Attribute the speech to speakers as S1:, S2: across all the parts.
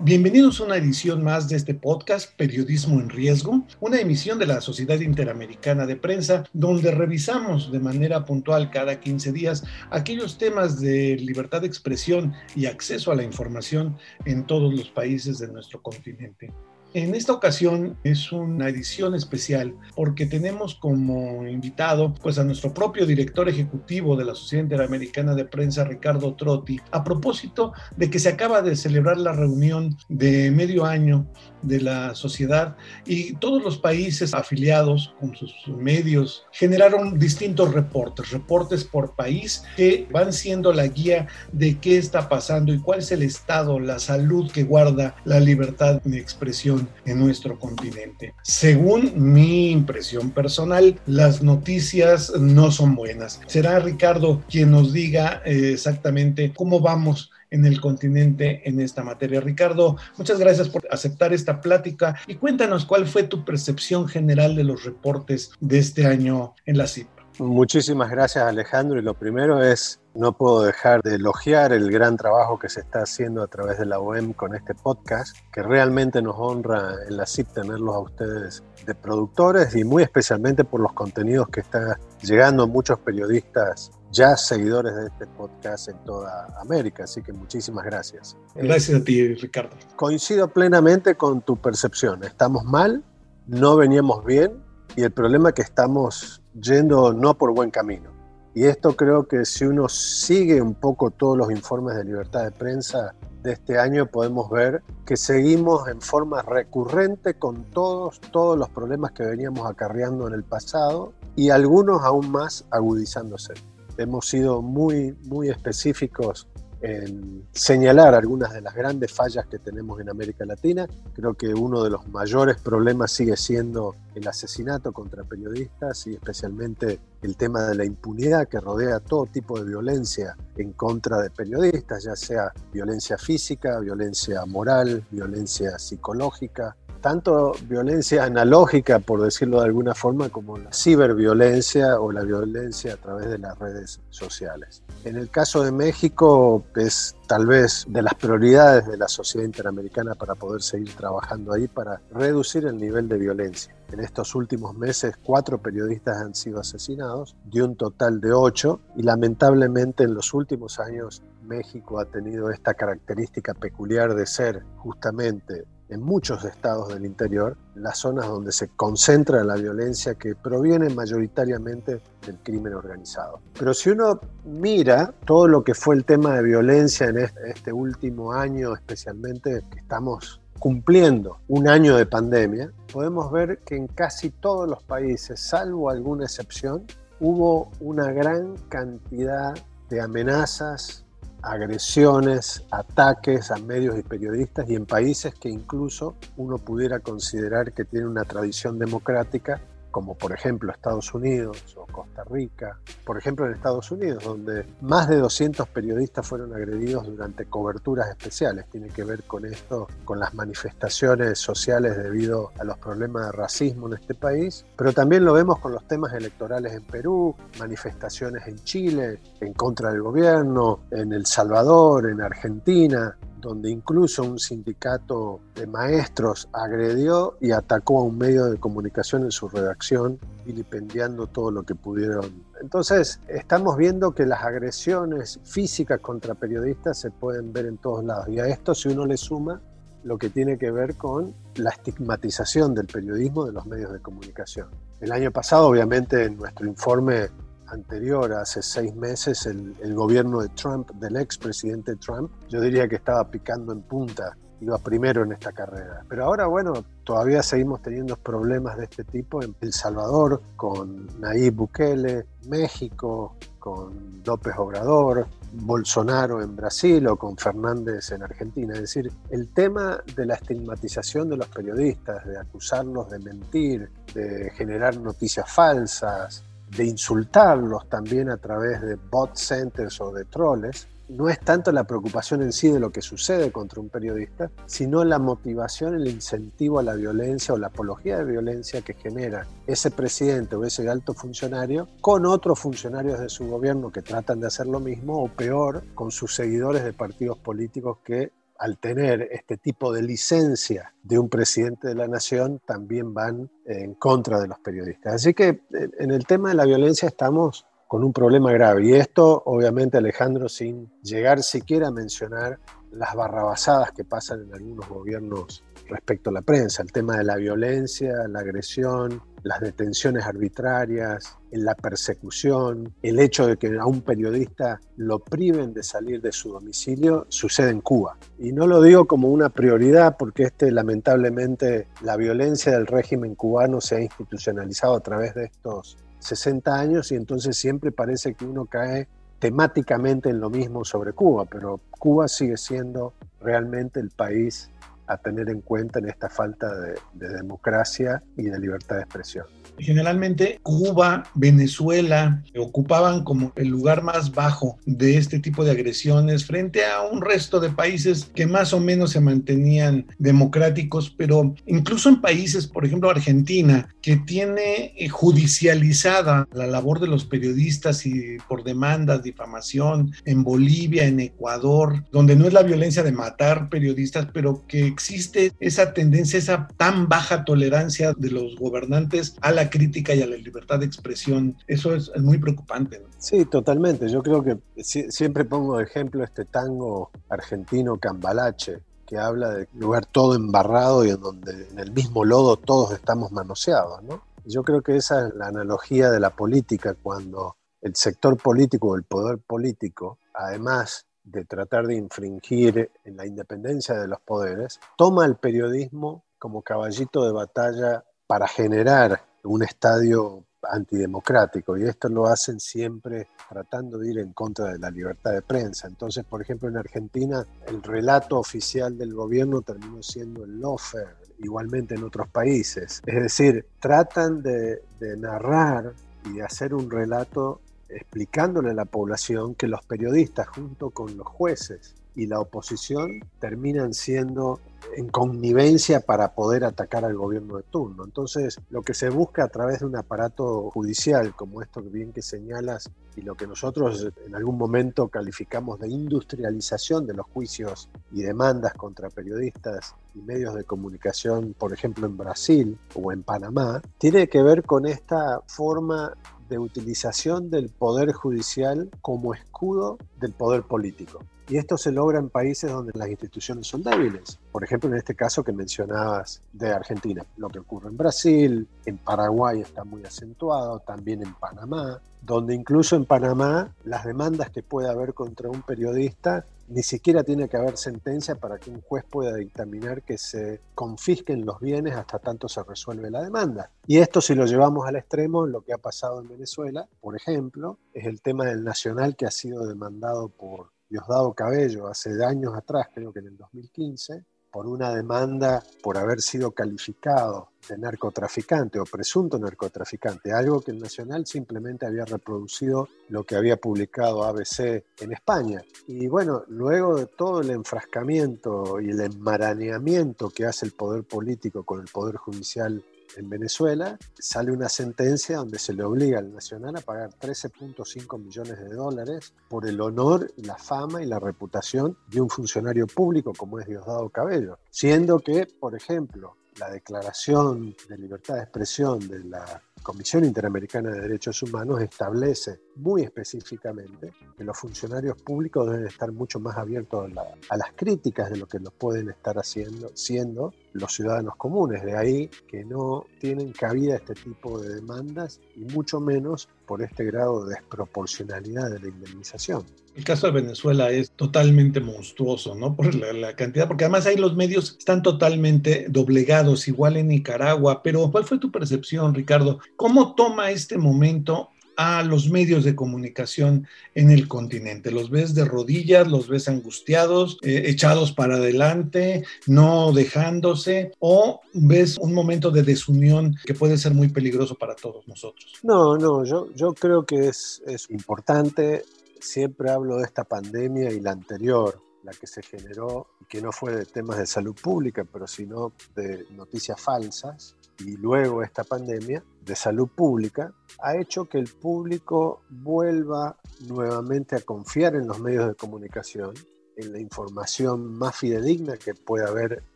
S1: Bienvenidos a una edición más de este podcast Periodismo en Riesgo, una emisión de la Sociedad Interamericana de Prensa, donde revisamos de manera puntual cada 15 días aquellos temas de libertad de expresión y acceso a la información en todos los países de nuestro continente. En esta ocasión es una edición especial porque tenemos como invitado pues a nuestro propio director ejecutivo de la Sociedad Interamericana de Prensa, Ricardo Trotti, a propósito de que se acaba de celebrar la reunión de medio año de la sociedad y todos los países afiliados con sus medios generaron distintos reportes, reportes por país que van siendo la guía de qué está pasando y cuál es el estado, la salud que guarda la libertad de expresión en nuestro continente. Según mi impresión personal, las noticias no son buenas. Será Ricardo quien nos diga eh, exactamente cómo vamos en el continente en esta materia. Ricardo, muchas gracias por aceptar esta plática y cuéntanos cuál fue tu percepción general de los reportes de este año en la CIP.
S2: Muchísimas gracias Alejandro y lo primero es, no puedo dejar de elogiar el gran trabajo que se está haciendo a través de la OEM con este podcast, que realmente nos honra en la CIP tenerlos a ustedes de productores y muy especialmente por los contenidos que están llegando a muchos periodistas ya seguidores de este podcast en toda América, así que muchísimas gracias.
S1: Gracias a ti, Ricardo.
S2: Coincido plenamente con tu percepción. Estamos mal, no veníamos bien y el problema es que estamos yendo no por buen camino. Y esto creo que si uno sigue un poco todos los informes de libertad de prensa de este año, podemos ver que seguimos en forma recurrente con todos, todos los problemas que veníamos acarreando en el pasado y algunos aún más agudizándose hemos sido muy, muy específicos en señalar algunas de las grandes fallas que tenemos en América Latina. Creo que uno de los mayores problemas sigue siendo el asesinato contra periodistas y especialmente el tema de la impunidad que rodea todo tipo de violencia en contra de periodistas, ya sea violencia física, violencia moral, violencia psicológica, tanto violencia analógica, por decirlo de alguna forma, como la ciberviolencia o la violencia a través de las redes sociales. En el caso de México es tal vez de las prioridades de la sociedad interamericana para poder seguir trabajando ahí para reducir el nivel de violencia. En estos últimos meses, cuatro periodistas han sido asesinados, de un total de ocho, y lamentablemente en los últimos años México ha tenido esta característica peculiar de ser justamente en muchos estados del interior, las zonas donde se concentra la violencia que proviene mayoritariamente del crimen organizado. Pero si uno mira todo lo que fue el tema de violencia en este último año, especialmente que estamos cumpliendo un año de pandemia, podemos ver que en casi todos los países, salvo alguna excepción, hubo una gran cantidad de amenazas, agresiones, ataques a medios y periodistas y en países que incluso uno pudiera considerar que tienen una tradición democrática como por ejemplo Estados Unidos o Costa Rica, por ejemplo en Estados Unidos, donde más de 200 periodistas fueron agredidos durante coberturas especiales. Tiene que ver con esto, con las manifestaciones sociales debido a los problemas de racismo en este país, pero también lo vemos con los temas electorales en Perú, manifestaciones en Chile en contra del gobierno, en El Salvador, en Argentina, donde incluso un sindicato de maestros agredió y atacó a un medio de comunicación en su redacción, vilipendiando todo lo que pudieron. Entonces, estamos viendo que las agresiones físicas contra periodistas se pueden ver en todos lados. Y a esto, si uno le suma lo que tiene que ver con la estigmatización del periodismo de los medios de comunicación. El año pasado, obviamente, en nuestro informe anterior, hace seis meses, el, gobierno de Trump, del expresidente Trump, yo diría que estaba picando en punta iba primero en esta carrera. Pero ahora, bueno, todavía seguimos teniendo problemas de este tipo en El Salvador, con Nayib Bukele, México, con López Obrador, Bolsonaro en Brasil o con Fernández en Argentina. Es decir, el tema de la estigmatización de los periodistas, de acusarlos de mentir, de generar noticias falsas, de insultarlos también a través de bot centers o de troles, no es tanto la preocupación en sí de lo que sucede contra un periodista, sino la motivación, el incentivo a la violencia o la apología de violencia que genera ese presidente o ese alto funcionario con otros funcionarios de su gobierno que tratan de hacer lo mismo o peor con sus seguidores de partidos políticos que al tener este tipo de licencia de un presidente de la nación, también van en contra de los periodistas. Así que eh, en el tema de la violencia estamos con un problema grave. Y esto, obviamente, Alejandro, sin llegar siquiera a mencionar las barrabasadas que pasan en algunos gobiernos respecto a la prensa, el tema de la violencia, la agresión, las detenciones arbitrarias, la persecución, el hecho de que a un periodista lo priven de salir de su domicilio, sucede en Cuba. Y no lo digo como una prioridad porque este, lamentablemente la violencia del régimen cubano se ha institucionalizado a través de estos 60 años y entonces siempre parece que uno cae temáticamente en lo mismo sobre Cuba, pero Cuba sigue siendo realmente el país a tener en cuenta en esta falta de, democracia y de libertad de expresión.
S1: Generalmente Cuba, Venezuela ocupaban como el lugar más bajo de este tipo de agresiones frente a un resto de países que más o menos se mantenían democráticos, pero incluso en países, por ejemplo Argentina, que tiene eh, judicializada la labor de los periodistas y por demandas, difamación, en Bolivia, en Ecuador, donde no es la violencia de matar periodistas, pero que existe esa tendencia, esa tan baja tolerancia de los gobernantes a la crítica y a la libertad de expresión. Eso es, muy preocupante.
S2: Sí, totalmente. Yo creo que siempre pongo de ejemplo este tango argentino Cambalache, que habla de lugar todo embarrado y en donde en el mismo lodo todos estamos manoseados, ¿no? Yo creo que esa es la analogía de la política cuando el sector político o el poder político, además de tratar de infringir en la independencia de los poderes, toma el periodismo como caballito de batalla para generar un estadio antidemocrático y esto lo hacen siempre tratando de ir en contra de la libertad de prensa. Entonces, por ejemplo, en Argentina el relato oficial del gobierno terminó siendo el lofer, igualmente en otros países. Es decir, tratan de, de narrar y de hacer un relato explicándole a la población que los periodistas junto con los jueces y la oposición terminan siendo en connivencia para poder atacar al gobierno de turno. Entonces, lo que se busca a través de un aparato judicial como esto que bien que señalas y lo que nosotros en algún momento calificamos de industrialización de los juicios y demandas contra periodistas y medios de comunicación, por ejemplo en Brasil o en Panamá, tiene que ver con esta forma de utilización del poder judicial como escudo del poder político. Y esto se logra en países donde las instituciones son débiles. Por ejemplo, en este caso que mencionabas de Argentina, lo que ocurre en Brasil, en Paraguay está muy acentuado, también en Panamá, donde incluso en Panamá las demandas que puede haber contra un periodista ni siquiera tiene que haber sentencia para que un juez pueda dictaminar que se confisquen los bienes hasta tanto se resuelve la demanda. Y esto si lo llevamos al extremo, lo que ha pasado en Venezuela, por ejemplo, es el tema del nacional que ha sido demandado por Diosdado Cabello hace años atrás, creo que en el 2015, por una demanda por haber sido calificado de narcotraficante o presunto narcotraficante, algo que el Nacional simplemente había reproducido lo que había publicado ABC en España. Y bueno, luego de todo el enfrascamiento y el enmarañamiento que hace el poder político con el poder judicial en Venezuela, sale una sentencia donde se le obliga al Nacional a pagar 13.5 millones de dólares por el honor, la fama y la reputación de un funcionario público como es Diosdado Cabello. Siendo que, por ejemplo, la declaración de libertad de expresión de la Comisión Interamericana de Derechos Humanos establece muy específicamente que los funcionarios públicos deben estar mucho más abiertos a, las críticas de lo que lo pueden estar haciendo, siendo los ciudadanos comunes. De ahí que no tienen cabida este tipo de demandas y mucho menos por este grado de desproporcionalidad de la indemnización.
S1: El caso de Venezuela es totalmente monstruoso, ¿no? Por la, cantidad, porque además ahí los medios están totalmente doblegados, igual en Nicaragua. Pero, ¿cuál fue tu percepción, Ricardo? ¿Cómo toma este momento a los medios de comunicación en el continente. Los ves de rodillas, los ves angustiados, eh, echados para adelante, no dejándose, o ves un momento de desunión que puede ser muy peligroso para todos nosotros.
S2: No, no, yo, yo creo que es, es importante. Siempre hablo de esta pandemia y la anterior, la que se generó, que no fue de temas de salud pública, pero sino de noticias falsas, y luego esta pandemia de salud pública, ha hecho que el público vuelva nuevamente a confiar en los medios de comunicación, en la información más fidedigna que puede haber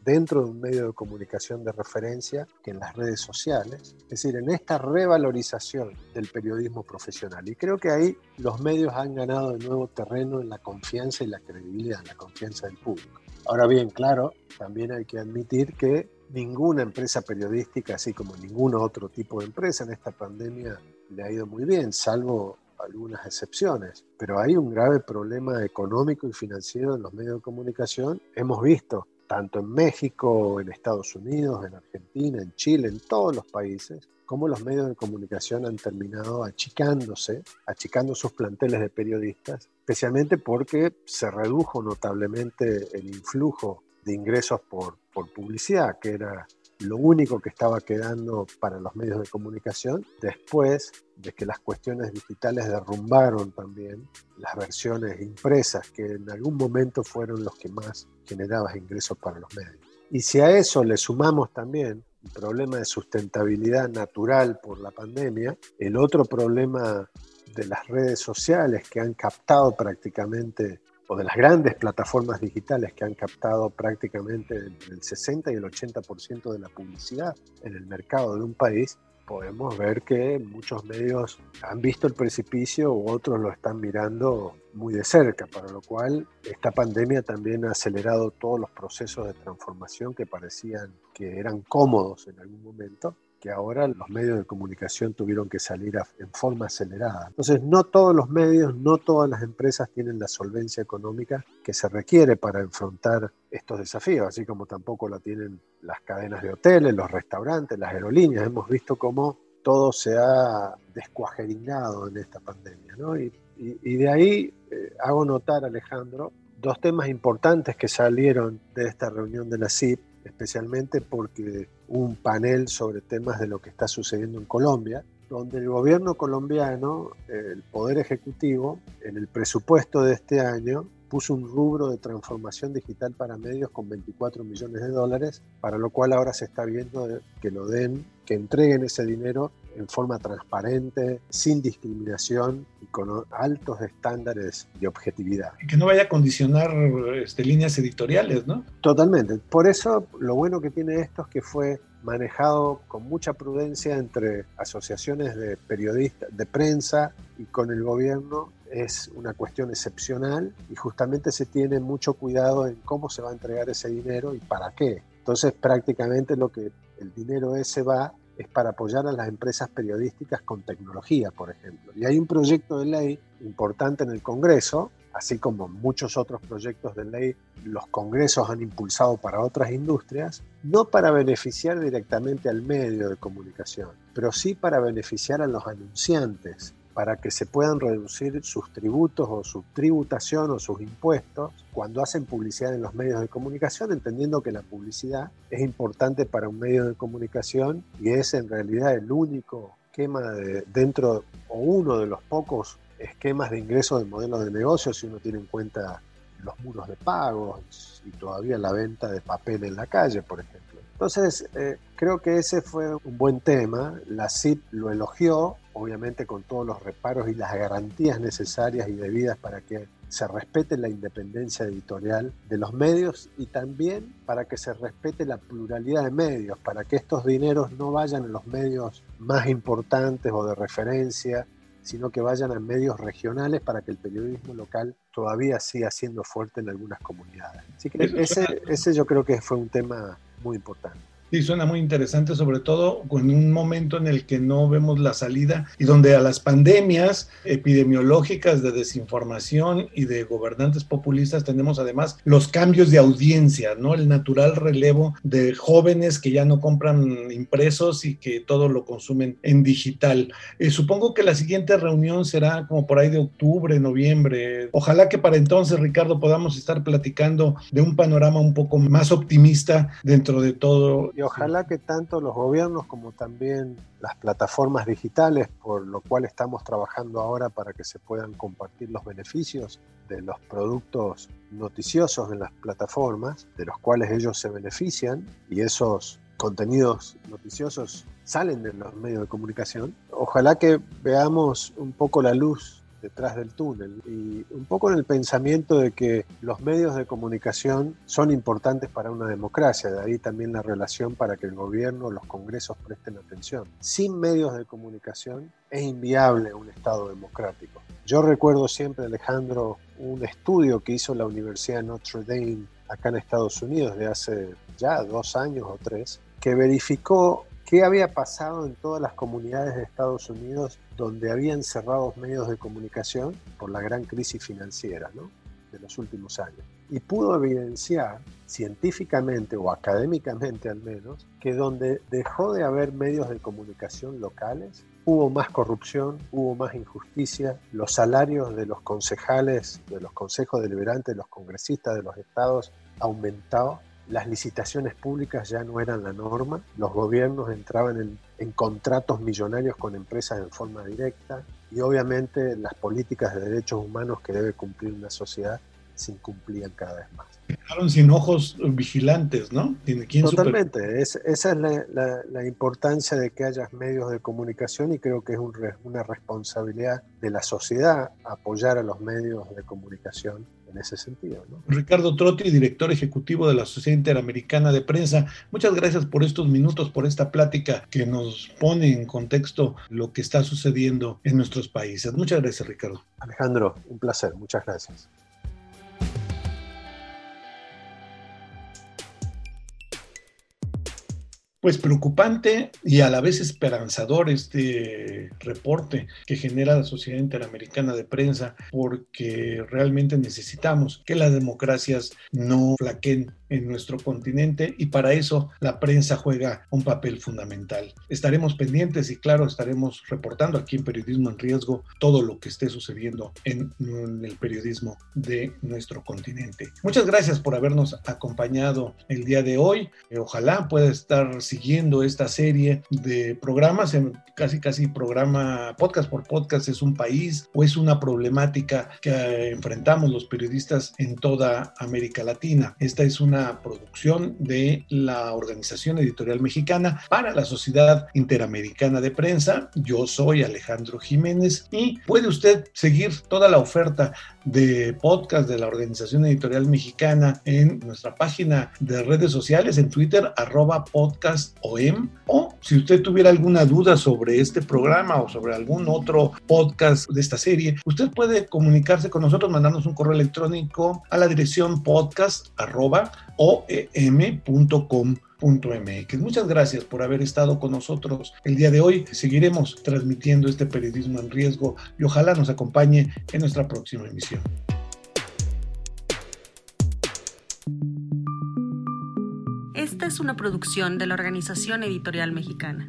S2: dentro de un medio de comunicación de referencia que en las redes sociales, es decir, en esta revalorización del periodismo profesional. Y creo que ahí los medios han ganado de nuevo terreno en la confianza y la credibilidad, en la confianza del público. Ahora bien, claro, también hay que admitir que ninguna empresa periodística, así como ningún otro tipo de empresa en esta pandemia, le ha ido muy bien, salvo algunas excepciones. Pero hay un grave problema económico y financiero en los medios de comunicación. Hemos visto tanto en México, en Estados Unidos, en Argentina, en Chile, en todos los países, cómo los medios de comunicación han terminado achicándose, achicando sus planteles de periodistas, especialmente porque se redujo notablemente el influjo de ingresos por, por publicidad, que era lo único que estaba quedando para los medios de comunicación, después de que las cuestiones digitales derrumbaron también las versiones impresas, que en algún momento fueron los que más generaban ingresos para los medios. Y si a eso le sumamos también el problema de sustentabilidad natural por la pandemia, el otro problema de las redes sociales que han captado prácticamente o de las grandes plataformas digitales que han captado prácticamente el 60 y el 80% de la publicidad en el mercado de un país, podemos ver que muchos medios han visto el precipicio u otros lo están mirando muy de cerca, para lo cual esta pandemia también ha acelerado todos los procesos de transformación que parecían que eran cómodos en algún momento que ahora los medios de comunicación tuvieron que salir en forma acelerada. Entonces, no todos los medios, no todas las empresas tienen la solvencia económica que se requiere para enfrentar estos desafíos, así como tampoco la tienen las cadenas de hoteles, los restaurantes, las aerolíneas. Hemos visto cómo todo se ha descuajerinado en esta pandemia. ¿no? Y, de ahí eh, hago notar, Alejandro, dos temas importantes que salieron de esta reunión de la CIP especialmente porque un panel sobre temas de lo que está sucediendo en Colombia, donde el gobierno colombiano, el Poder Ejecutivo, en el presupuesto de este año, puso un rubro de transformación digital para medios con 24 millones de dólares, para lo cual ahora se está viendo que lo den, que entreguen ese dinero en forma transparente, sin discriminación y con altos estándares de objetividad.
S1: Y que no vaya a condicionar este, líneas editoriales, ¿no?
S2: Totalmente. Por eso lo bueno que tiene esto es que fue manejado con mucha prudencia entre asociaciones de periodistas, de prensa y con el gobierno es una cuestión excepcional y justamente se tiene mucho cuidado en cómo se va a entregar ese dinero y para qué. Entonces prácticamente lo que el dinero ese va es para apoyar a las empresas periodísticas con tecnología, por ejemplo. Y hay un proyecto de ley importante en el Congreso, así como muchos otros proyectos de ley los congresos han impulsado para otras industrias, no para beneficiar directamente al medio de comunicación, pero sí para beneficiar a los anunciantes, para que se puedan reducir sus tributos o su tributación o sus impuestos cuando hacen publicidad en los medios de comunicación, entendiendo que la publicidad es importante para un medio de comunicación y es en realidad el único esquema de, dentro o uno de los pocos esquemas de ingreso del modelo de negocio si uno tiene en cuenta los muros de pagos y todavía la venta de papel en la calle, por ejemplo. Entonces, eh, creo que ese fue un buen tema, la CIP lo elogió, obviamente con todos los reparos y las garantías necesarias y debidas para que se respete la independencia editorial de los medios y también para que se respete la pluralidad de medios, para que estos dineros no vayan a los medios más importantes o de referencia, sino que vayan a medios regionales para que el periodismo local todavía siga siendo fuerte en algunas comunidades. Así que ese, ese yo creo que fue un tema muy importante.
S1: Sí, suena muy interesante, sobre todo en un momento en el que no vemos la salida y donde a las pandemias epidemiológicas de desinformación y de gobernantes populistas tenemos además los cambios de audiencia, ¿no? El natural relevo de jóvenes que ya no compran impresos y que todo lo consumen en digital. Eh, supongo que la siguiente reunión será como por ahí de octubre, noviembre. Ojalá que para entonces, Ricardo, podamos estar platicando de un panorama un poco más optimista dentro de todo
S2: y ojalá que tanto los gobiernos como también las plataformas digitales, por lo cual estamos trabajando ahora para que se puedan compartir los beneficios de los productos noticiosos en las plataformas, de los cuales ellos se benefician, y esos contenidos noticiosos salen de los medios de comunicación. Ojalá que veamos un poco la luz detrás del túnel y un poco en el pensamiento de que los medios de comunicación son importantes para una democracia, de ahí también la relación para que el gobierno, los congresos presten atención. Sin medios de comunicación es inviable un Estado democrático. Yo recuerdo siempre, Alejandro, un estudio que hizo la Universidad de Notre Dame acá en Estados Unidos de hace ya dos años o tres, que verificó qué había pasado en todas las comunidades de Estados Unidos donde habían cerrado medios de comunicación por la gran crisis financiera de los últimos años. Y pudo evidenciar científicamente o académicamente al menos que donde dejó de haber medios de comunicación locales, hubo más corrupción, hubo más injusticia, los salarios de los concejales, de los consejos deliberantes, de los congresistas de los estados aumentaron las licitaciones públicas ya no eran la norma, los gobiernos entraban en, contratos millonarios con empresas en forma directa y obviamente las políticas de derechos humanos que debe cumplir una sociedad se incumplían cada vez más.
S1: Quedaron sin ojos vigilantes, ¿no?
S2: Totalmente, esa es la, importancia de que haya medios de comunicación y creo que es una responsabilidad de la sociedad apoyar a los medios de comunicación en ese sentido.
S1: Ricardo Trotti, director ejecutivo de la Sociedad Interamericana de Prensa, muchas gracias por estos minutos, por esta plática que nos pone en contexto lo que está sucediendo en nuestros países. Muchas gracias, Ricardo.
S2: Alejandro, un placer, muchas gracias.
S1: Pues preocupante y a la vez esperanzador este reporte que genera la Sociedad Interamericana de Prensa porque realmente necesitamos que las democracias no flaquen en nuestro continente y para eso la prensa juega un papel fundamental. Estaremos pendientes y claro, estaremos reportando aquí en Periodismo en Riesgo todo lo que esté sucediendo en, el periodismo de nuestro continente. Muchas gracias por habernos acompañado el día de hoy. Ojalá pueda estar siguiendo esta serie de programas, en casi casi programa podcast por podcast es un país o es una problemática que enfrentamos los periodistas en toda América Latina. Esta es una producción de la Organización Editorial Mexicana para la Sociedad Interamericana de Prensa. Yo soy Alejandro Jiménez y puede usted seguir toda la oferta de podcast de la Organización Editorial Mexicana en nuestra página de redes sociales en Twitter arroba podcast o si usted tuviera alguna duda sobre este programa o sobre algún otro podcast de esta serie, usted puede comunicarse con nosotros, mandarnos un correo electrónico a la dirección podcast arroba Muchas gracias por haber estado con nosotros el día de hoy. Seguiremos transmitiendo este periodismo en riesgo y ojalá nos acompañe en nuestra próxima emisión.
S3: Esta es una producción de la Organización Editorial Mexicana.